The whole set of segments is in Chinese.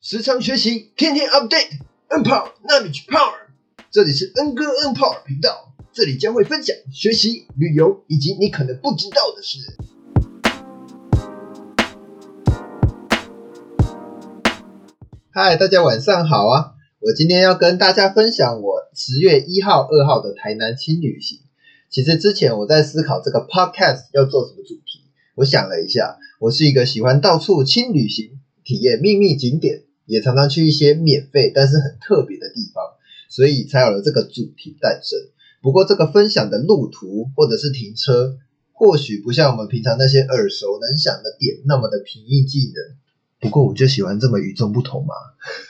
时常学习，天天 update，N Power Knowledge Power。这里是 N 哥 N Power 频道，这里将会分享学习、旅游以及你可能不知道的事。嗨，大家晚上好啊！我今天要跟大家分享我十月一号、二号的台南轻旅行。其实之前我在思考这个 podcast 要做什么主题，我想了一下，我是一个喜欢到处轻旅行、体验秘密景点，也常常去一些免费但是很特别的地方，所以才有了这个主题诞生。不过这个分享的路途或者是停车，或许不像我们平常那些耳熟能详的点那么的平易近人。不过我就喜欢这么与众不同嘛。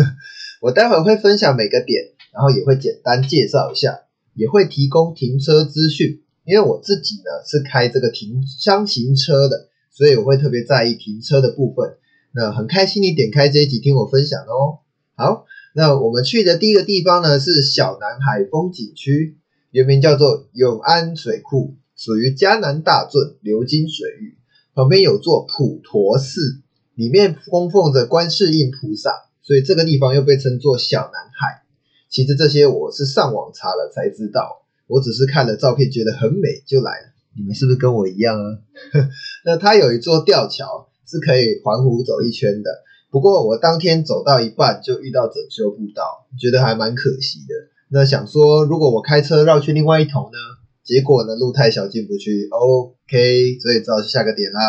我待会会分享每个点，然后也会简单介绍一下。也会提供停车资讯，因为我自己呢是开这个停箱型车的，所以我会特别在意停车的部分。那很开心你点开这一集听我分享哦。好，那我们去的第一个地方呢是小南海风景区，原名叫做永安水库，属于嘉南大圳流经水域，旁边有座普陀寺，里面供奉着观世音菩萨，所以这个地方又被称作小南海。其实这些我是上网查了才知道，我只是看了照片觉得很美就来了。你们是不是跟我一样啊？那它有一座吊桥是可以环湖走一圈的，不过我当天走到一半就遇到整修步道，觉得还蛮可惜的。那想说如果我开车绕去另外一头呢？结果呢路太小进不去。OK，所以只好下个点啦。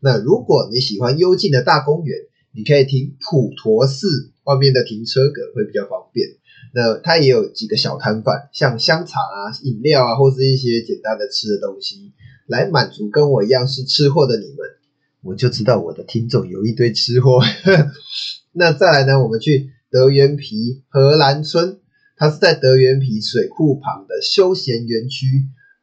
那如果你喜欢幽静的大公园，你可以停普陀寺外面的停车格会比较方便。那它也有几个小摊贩，像香肠啊、饮料啊，或是一些简单的吃的东西，来满足跟我一样是吃货的你们。我就知道我的听众有一堆吃货。那再来呢，我们去德源皮荷兰村，它是在德源皮水库旁的休闲园区，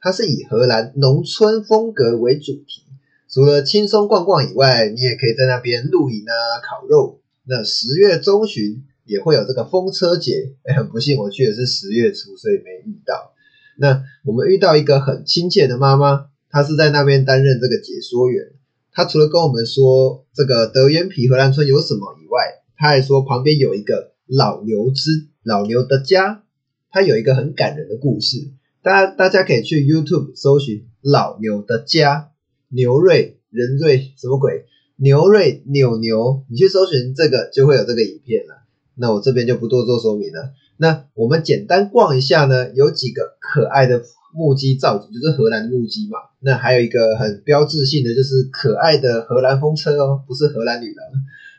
它是以荷兰农村风格为主题。除了轻松逛逛以外，你也可以在那边露营啊、烤肉。那十月中旬。也会有这个风车节，哎，很不幸我去的是十月初，所以没遇到。那我们遇到一个很亲切的妈妈，她是在那边担任这个解说员。他除了跟我们说这个德渊皮荷兰村有什么以外，他还说旁边有一个老牛之老牛的家，他有一个很感人的故事。大家大家可以去 YouTube 搜寻老牛的家，牛瑞人瑞什么鬼？牛瑞扭牛，你去搜寻这个就会有这个影片了。那我这边就不多做说明了。那我们简单逛一下呢，有几个可爱的木屐造景，就是荷兰的木屐嘛。那还有一个很标志性的，就是可爱的荷兰风车哦，不是荷兰女郎。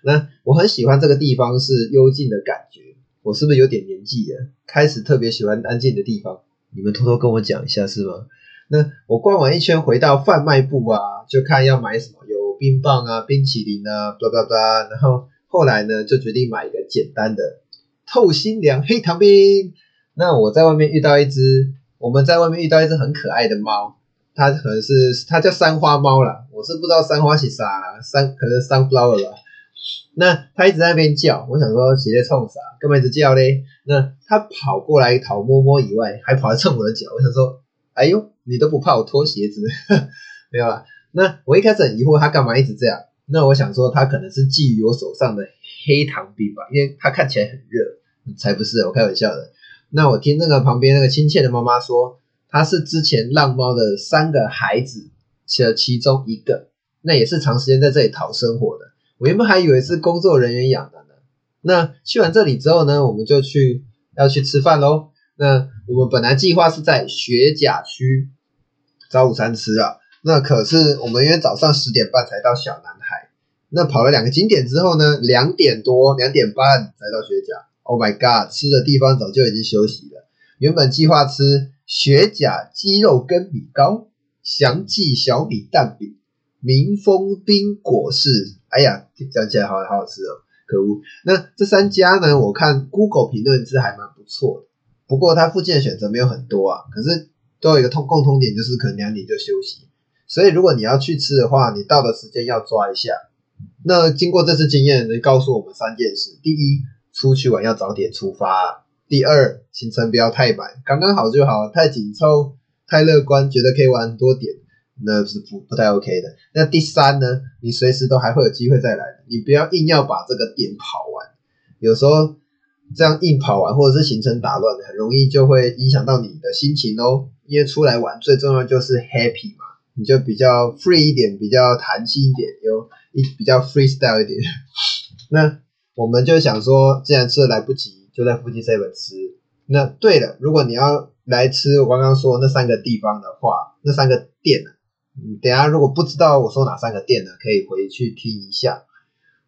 那我很喜欢这个地方是幽静的感觉。我是不是有点年纪了？开始特别喜欢安静的地方。你们偷偷跟我讲一下是吗？那我逛完一圈回到贩卖部啊，就看要买什么，有冰棒啊、冰淇淋啊，叭叭叭，然后。后来呢，就决定买一个简单的透心凉黑糖冰。那我在外面遇到一只，我们在外面遇到一只很可爱的猫，它可能是它叫三花猫啦，我是不知道三花是啥，三可能 sunflower 吧。那它一直在那边叫，我想说起在冲啥，干嘛一直叫嘞？那它跑过来讨摸摸以外，还跑来蹭我的脚，我想说，哎呦，你都不怕我脱鞋子？没有啦。那我一开始很疑惑，它干嘛一直这样？那我想说，它可能是觊觎我手上的黑糖冰吧，因为它看起来很热。才不是，我开玩笑的。那我听那个旁边那个亲切的妈妈说，她是之前浪猫的三个孩子的其中一个，那也是长时间在这里讨生活的。我原本还以为是工作人员养的呢。那去完这里之后呢，我们就去要去吃饭喽。那我们本来计划是在雪甲区找午餐吃啊。那可是我们因为早上十点半才到小南海，那跑了两个景点之后呢，两点多两点半才到雪甲。Oh my god，吃的地方早就已经休息了。原本计划吃雪甲鸡肉跟米糕、祥记小米蛋饼、民丰冰果室。哎呀，讲起来好好好吃哦，可恶。那这三家呢，我看 Google 评论是还蛮不错的，不过它附近的选择没有很多啊。可是都有一个通共通点，就是可能两点就休息。所以，如果你要去吃的话，你到的时间要抓一下。那经过这次经验，能告诉我们三件事：第一，出去玩要早点出发；第二，行程不要太满，刚刚好就好；太紧凑、太乐观，觉得可以玩很多点，那是不不太 OK 的。那第三呢？你随时都还会有机会再来，你不要硬要把这个点跑完。有时候这样硬跑完或者是行程打乱，很容易就会影响到你的心情哦。因为出来玩最重要就是 happy 嘛，你就比较 free 一点，比较弹性一点，有一比较 freestyle 一点。那我们就想说，既然吃的来不及，就在附近 seven 吃。那对了，如果你要来吃我刚刚说那三个地方的话，那三个店呢？嗯，等下如果不知道我说哪三个店呢，可以回去听一下。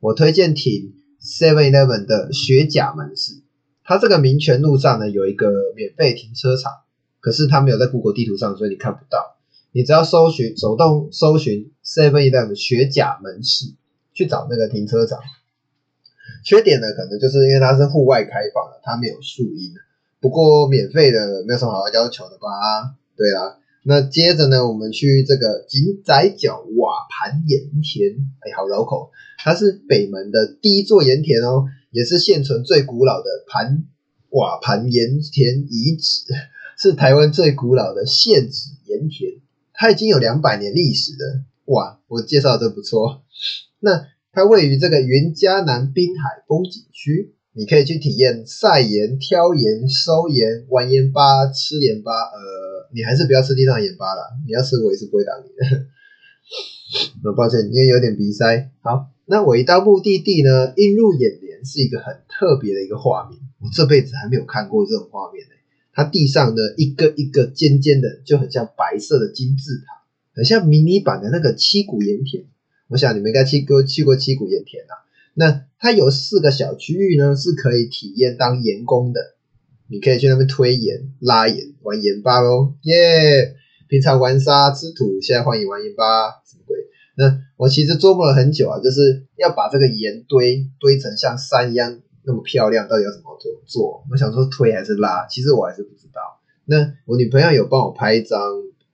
我推荐挺 Seven Eleven 的雪甲门市，它这个民权路上呢有一个免费停车场，可是它没有在 Google 地图上，所以你看不到。你只要搜寻手动搜寻 Seven Eleven 雪甲门市，去找那个停车场。缺点呢，可能就是因为它是户外开放的，它没有树荫。不过免费的没有什么好要求的吧？对啊。那接着呢，我们去这个井仔角瓦盘盐田，哎，好绕口。它是北门的第一座盐田哦，也是现存最古老的盘瓦盘盐田遗址，是台湾最古老的现址盐田。它已经有两百年历史了，哇！我介绍的不错。那它位于这个云嘉南滨海风景区。你可以去体验晒盐、挑盐、收盐、玩盐巴、吃盐巴。呃，你还是不要吃地上盐巴了。你要吃，我也是不会打你的。很 抱歉，因为有点鼻塞。好，那我一到目的地呢，映入眼帘是一个很特别的一个画面。我这辈子还没有看过这种画面呢。它地上呢，一个一个尖尖的，就很像白色的金字塔，很像迷你版的那个七股盐田。我想你们应该去过去过七股盐田啊。那它有四个小区域呢，是可以体验当盐工的。你可以去那边推盐、拉盐、玩盐巴喽，耶！平常玩沙吃土，现在欢迎玩盐巴，什么鬼？那我其实琢磨了很久啊，就是要把这个盐堆堆成像山一样那么漂亮，到底要怎么做？做？我想说推还是拉，其实我还是不知道。那我女朋友有帮我拍一张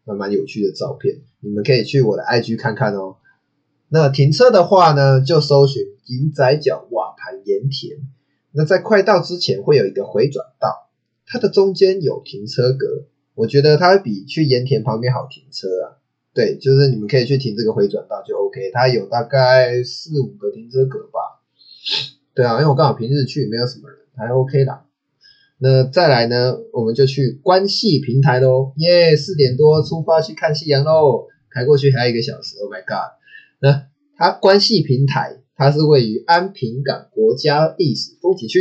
蛮蛮有趣的照片，你们可以去我的 IG 看看哦。那停车的话呢，就搜寻银仔角瓦盘盐田。那在快到之前会有一个回转道，它的中间有停车格，我觉得它比去盐田旁边好停车啊。对，就是你们可以去停这个回转道就 OK，它有大概四五个停车格吧。对啊，因为我刚好平日去没有什么人，还 OK 啦。那再来呢，我们就去关系平台喽，耶！四点多出发去看夕阳喽，开过去还有一个小时，Oh my god！那它关系平台，它是位于安平港国家历史风景区，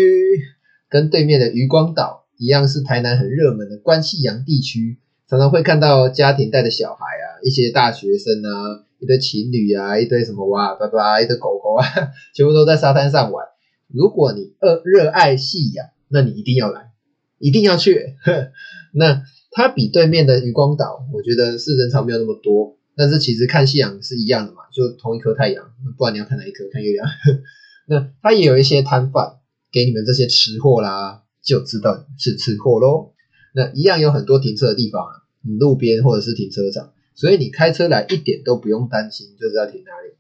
跟对面的渔光岛一样，是台南很热门的关系洋地区，常常会看到家庭带着小孩啊，一些大学生啊，一堆情侣啊，一堆什么哇，拜拜，一堆狗狗啊，全部都在沙滩上玩。如果你热热爱夕阳，那你一定要来，一定要去。那它比对面的渔光岛，我觉得是人潮没有那么多。但是其实看夕阳是一样的嘛，就同一颗太阳，不然你要看哪一颗？看月亮。那它也有一些摊贩给你们这些吃货啦，就知道是吃货喽。那一样有很多停车的地方啊，你路边或者是停车场，所以你开车来一点都不用担心，就知道停哪里。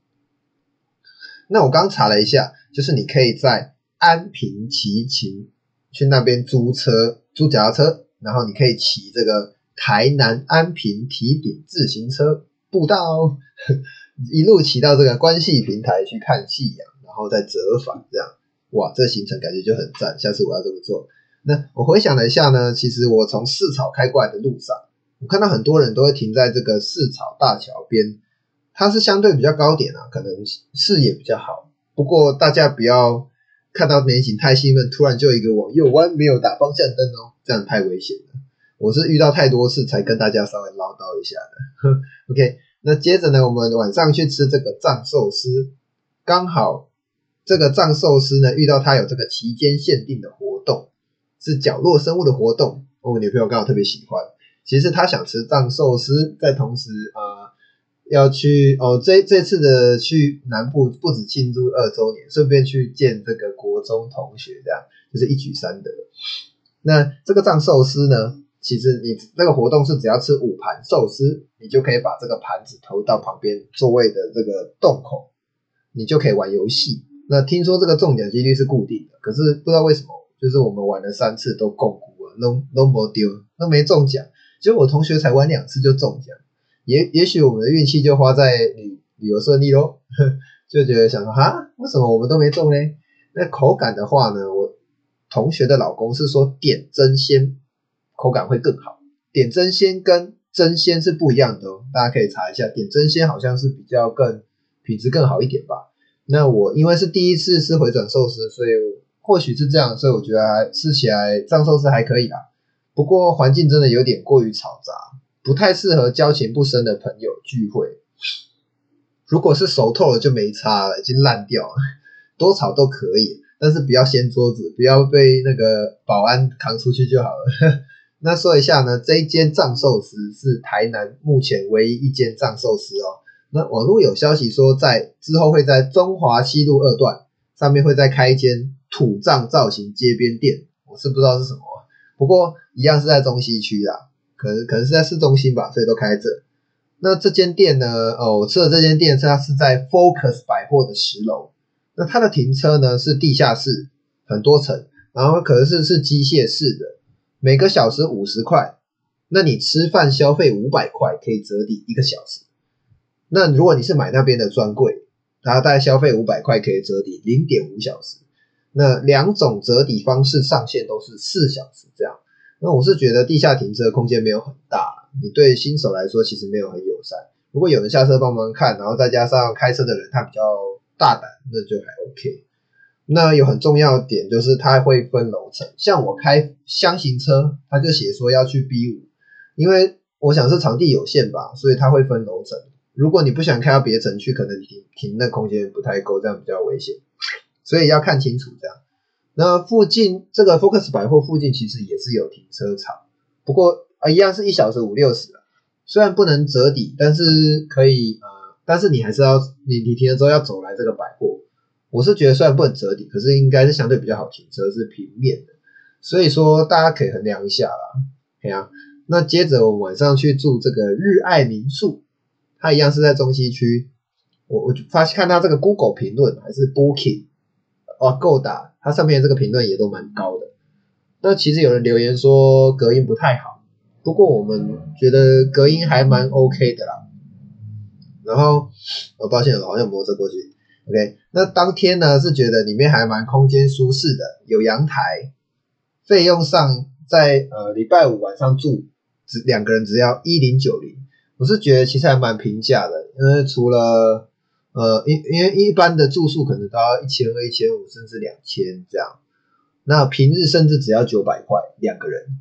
那我刚查了一下，就是你可以在安平骑行去那边租车，租脚踏车，然后你可以骑这个台南安平提顶自行车。步道一路骑到这个关系平台去看夕阳，然后再折返，这样哇，这行程感觉就很赞。下次我要这么做。那我回想了一下呢，其实我从市草开过来的路上，我看到很多人都会停在这个市草大桥边，它是相对比较高点啊，可能视野比较好。不过大家不要看到美景太兴奋，突然就一个往右弯没有打方向灯哦，这样太危险了。我是遇到太多次才跟大家稍微唠叨一下的。OK，那接着呢，我们晚上去吃这个藏寿司，刚好这个藏寿司呢遇到它有这个期间限定的活动，是角落生物的活动。我女朋友刚好特别喜欢，其实她想吃藏寿司，在同时呃要去哦这这次的去南部不止庆祝二周年，顺便去见这个国中同学，这样就是一举三得。那这个藏寿司呢？其实你这个活动是只要吃五盘寿司，你就可以把这个盘子投到旁边座位的这个洞口，你就可以玩游戏。那听说这个中奖几率是固定的，可是不知道为什么，就是我们玩了三次都共估了，都都没丢，都没中奖。结果我同学才玩两次就中奖，也也许我们的运气就花在旅旅游顺利喽，就觉得想说哈，为什么我们都没中呢？那口感的话呢，我同学的老公是说点真鲜口感会更好。点真鲜跟真鲜是不一样的，大家可以查一下。点真鲜好像是比较更品质更好一点吧。那我因为是第一次吃回转寿司，所以或许是这样，所以我觉得吃起来藏寿司还可以啦。不过环境真的有点过于嘈杂，不太适合交情不深的朋友聚会。如果是熟透了就没差了，已经烂掉了，多吵都可以，但是不要掀桌子，不要被那个保安扛出去就好了。那说一下呢，这一间藏寿司是台南目前唯一一间藏寿司哦。那网络有消息说，在之后会在中华西路二段上面会再开一间土藏造型街边店，我是不知道是什么，不过一样是在中西区啦，可能可能是在市中心吧，所以都开这。那这间店呢，哦，我吃的这间店它是在 Focus 百货的十楼，那它的停车呢是地下室，很多层，然后可能是是机械式的。每个小时五十块，那你吃饭消费五百块可以折抵一个小时。那如果你是买那边的专柜，它大概消费五百块可以折抵零点五小时。那两种折抵方式上限都是四小时这样。那我是觉得地下停车空间没有很大，你对新手来说其实没有很友善。如果有人下车帮忙看，然后再加上开车的人他比较大胆，那就还 OK。那有很重要的点就是它会分楼层，像我开箱型车，它就写说要去 B 五，因为我想是场地有限吧，所以它会分楼层。如果你不想开到别层去，可能停停那空间不太够，这样比较危险，所以要看清楚这样。那附近这个 Focus 百货附近其实也是有停车场，不过啊一样是一小时五六十啊，虽然不能折抵，但是可以呃，但是你还是要你你停了之后要走来这个百货。我是觉得虽然不能折叠，可是应该是相对比较好停车，是平面的，所以说大家可以衡量一下啦。对啊，那接着我们晚上去住这个日爱民宿，它一样是在中西区。我我发现看它这个 Google 评论还是 Booking，哦够打，它上面这个评论也都蛮高的。那其实有人留言说隔音不太好，不过我们觉得隔音还蛮 OK 的啦。然后，我抱歉，我好像摸着过去。OK，那当天呢是觉得里面还蛮空间舒适的，有阳台，费用上在呃礼拜五晚上住只两个人只要一零九零，我是觉得其实还蛮平价的，因为除了呃因因为一般的住宿可能都要一千二、一千五甚至两千这样，那平日甚至只要九百块两个人，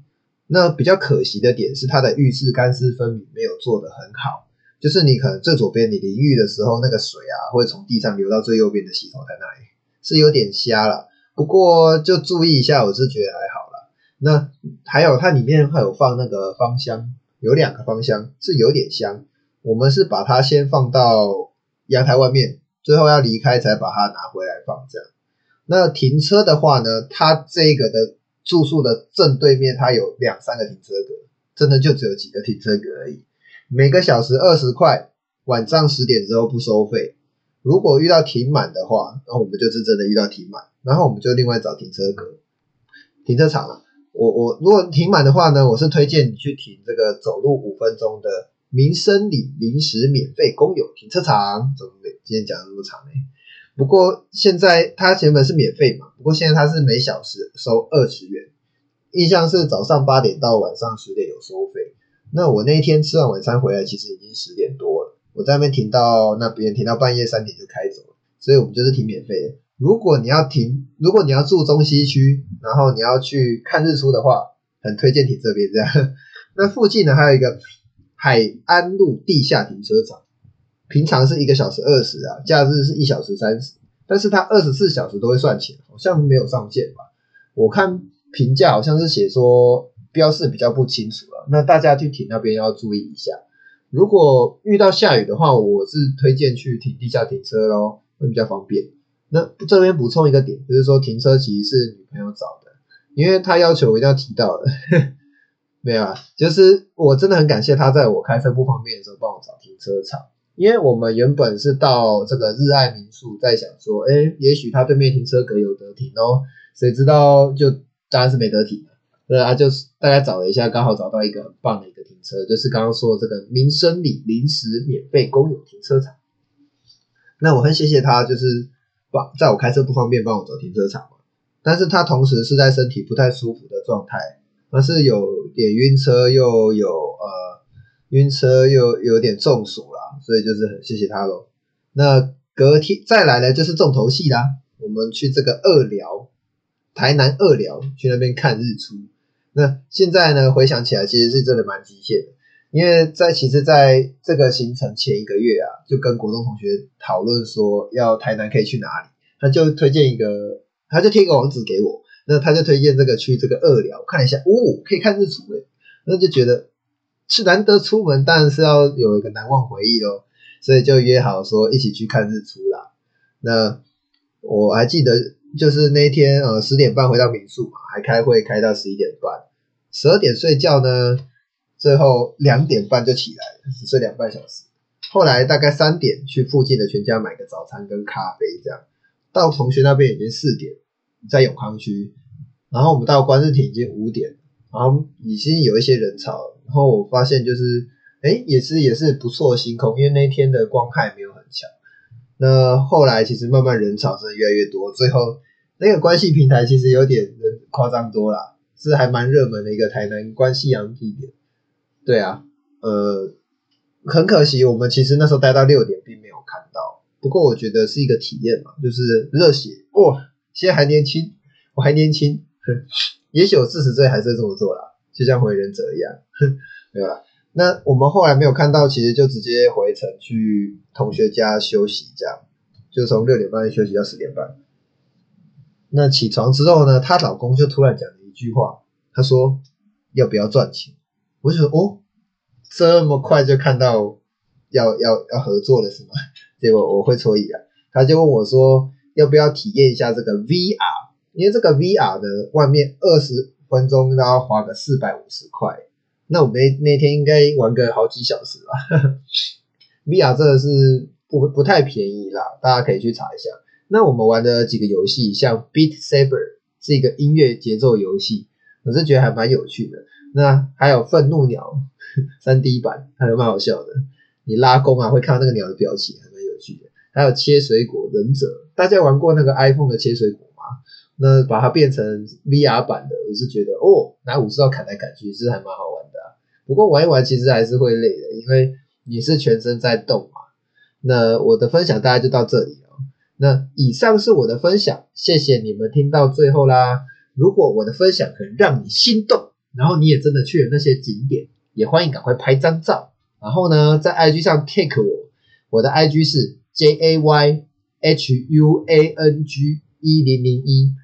那比较可惜的点是它的浴室干湿分明没有做得很好。就是你可能最左边你淋浴的时候，那个水啊会从地上流到最右边的洗头台那里，是有点瞎了。不过就注意一下，我是觉得还好了。那还有它里面会有放那个芳香，有两个芳香是有点香。我们是把它先放到阳台外面，最后要离开才把它拿回来放这样。那停车的话呢，它这个的住宿的正对面它有两三个停车格，真的就只有几个停车格而已。每个小时二十块，晚上十点之后不收费。如果遇到停满的话，那我们就是真的遇到停满，然后我们就另外找停车格、停车场了。我我如果停满的话呢，我是推荐你去停这个走路五分钟的民生里临时免费公有停车场。怎么今天讲那么长呢？不过现在它原本是免费嘛，不过现在它是每小时收二十元。印象是早上八点到晚上十点有收费。那我那一天吃完晚餐回来，其实已经十点多了。我在那边停到那边，停到半夜三点就开走了。所以我们就是停免费的。如果你要停，如果你要住中西区，然后你要去看日出的话，很推荐停这边这样。那附近呢还有一个海安路地下停车场，平常是一个小时二十啊，假日是一小时三十，但是它二十四小时都会算钱，好像没有上限吧？我看评价好像是写说。标示比较不清楚了，那大家去停那边要注意一下。如果遇到下雨的话，我是推荐去停地下停车咯，会比较方便。那这边补充一个点，就是说停车其实是女朋友找的，因为她要求我一定要提到的。没有啊，就是我真的很感谢她在我开车不方便的时候帮我找停车场，因为我们原本是到这个日爱民宿，在想说，哎，也许他对面停车格有得停哦，谁知道就当然是没得停。对啊，就是大家找了一下，刚好找到一个很棒的一个停车，就是刚刚说这个民生里临时免费公有停车场。那我很谢谢他，就是帮在我开车不方便帮我找停车场嘛。但是他同时是在身体不太舒服的状态，而是有点晕车，又有呃晕车又有点中暑啦，所以就是很谢谢他喽。那隔天再来呢，就是重头戏啦，我们去这个二寮，台南二寮去那边看日出。那现在呢，回想起来，其实是真的蛮极限的，因为在其实在这个行程前一个月啊，就跟国中同学讨论说要台南可以去哪里，他就推荐一个。他就贴一个网址给我，那他就推荐这个去这个二寮看一下，哦，可以看日出诶，那就觉得是难得出门，当然是要有一个难忘回忆咯，所以就约好说一起去看日出啦。那我还记得就是那天呃十点半回到民宿嘛，还开会开到十一点半，十二点睡觉呢，最后两点半就起来了，只睡两半小时。后来大概三点去附近的全家买个早餐跟咖啡，这样到同学那边已经四点。在永康区，然后我们到观日亭已经五点，然后已经有一些人潮，然后我发现就是，哎，也是也是不错的星空，因为那天的光害没有。那后来其实慢慢人潮真的越来越多，最后那个关系平台其实有点人夸张多了，是还蛮热门的一个台南关系洋地点。对啊，呃，很可惜我们其实那时候待到六点并没有看到，不过我觉得是一个体验嘛，就是热血哇。现在还年轻，我还年轻，也许我四十岁还是这么做啦，就像回忍者一样，没有啦。那我们后来没有看到，其实就直接回城去同学家休息，这样就从六点半休息到十点半。那起床之后呢，她老公就突然讲了一句话，他说要不要赚钱？我就说哦，这么快就看到要要要合作了是吗？结果我会错意啊，他就问我说。要不要体验一下这个 VR？因为这个 VR 的外面二十分钟都要花个四百五十块，那我们那天应该玩个好几小时吧。VR 真的是不不太便宜啦，大家可以去查一下。那我们玩的几个游戏，像 Beat Saber 是一个音乐节奏游戏，我是觉得还蛮有趣的。那还有愤怒鸟 三 D 版，还有蛮好笑的。你拉弓啊，会看到那个鸟的表情，还蛮有趣的。还有切水果忍者，大家玩过那个 iPhone 的切水果吗？那把它变成 VR 版的，我是觉得哦，拿武士刀砍来砍去是还蛮好玩。不过玩一玩其实还是会累的，因为你是全身在动嘛。那我的分享大概就到这里哦。那以上是我的分享，谢谢你们听到最后啦。如果我的分享很让你心动，然后你也真的去了那些景点，也欢迎赶快拍张照，然后呢在 IG 上 take 我，我的 IG 是。J A Y H U A N G 一零零一，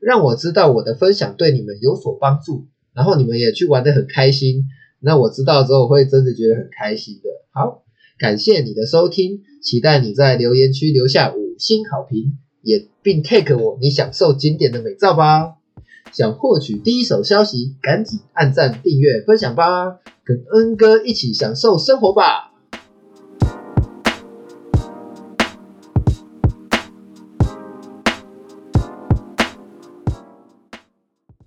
让我知道我的分享对你们有所帮助，然后你们也去玩的很开心，那我知道之后会真的觉得很开心的。好，感谢你的收听，期待你在留言区留下五星好评，也并 take 我你享受经典的美照吧。想获取第一手消息，赶紧按赞、订阅、分享吧，跟恩哥一起享受生活吧。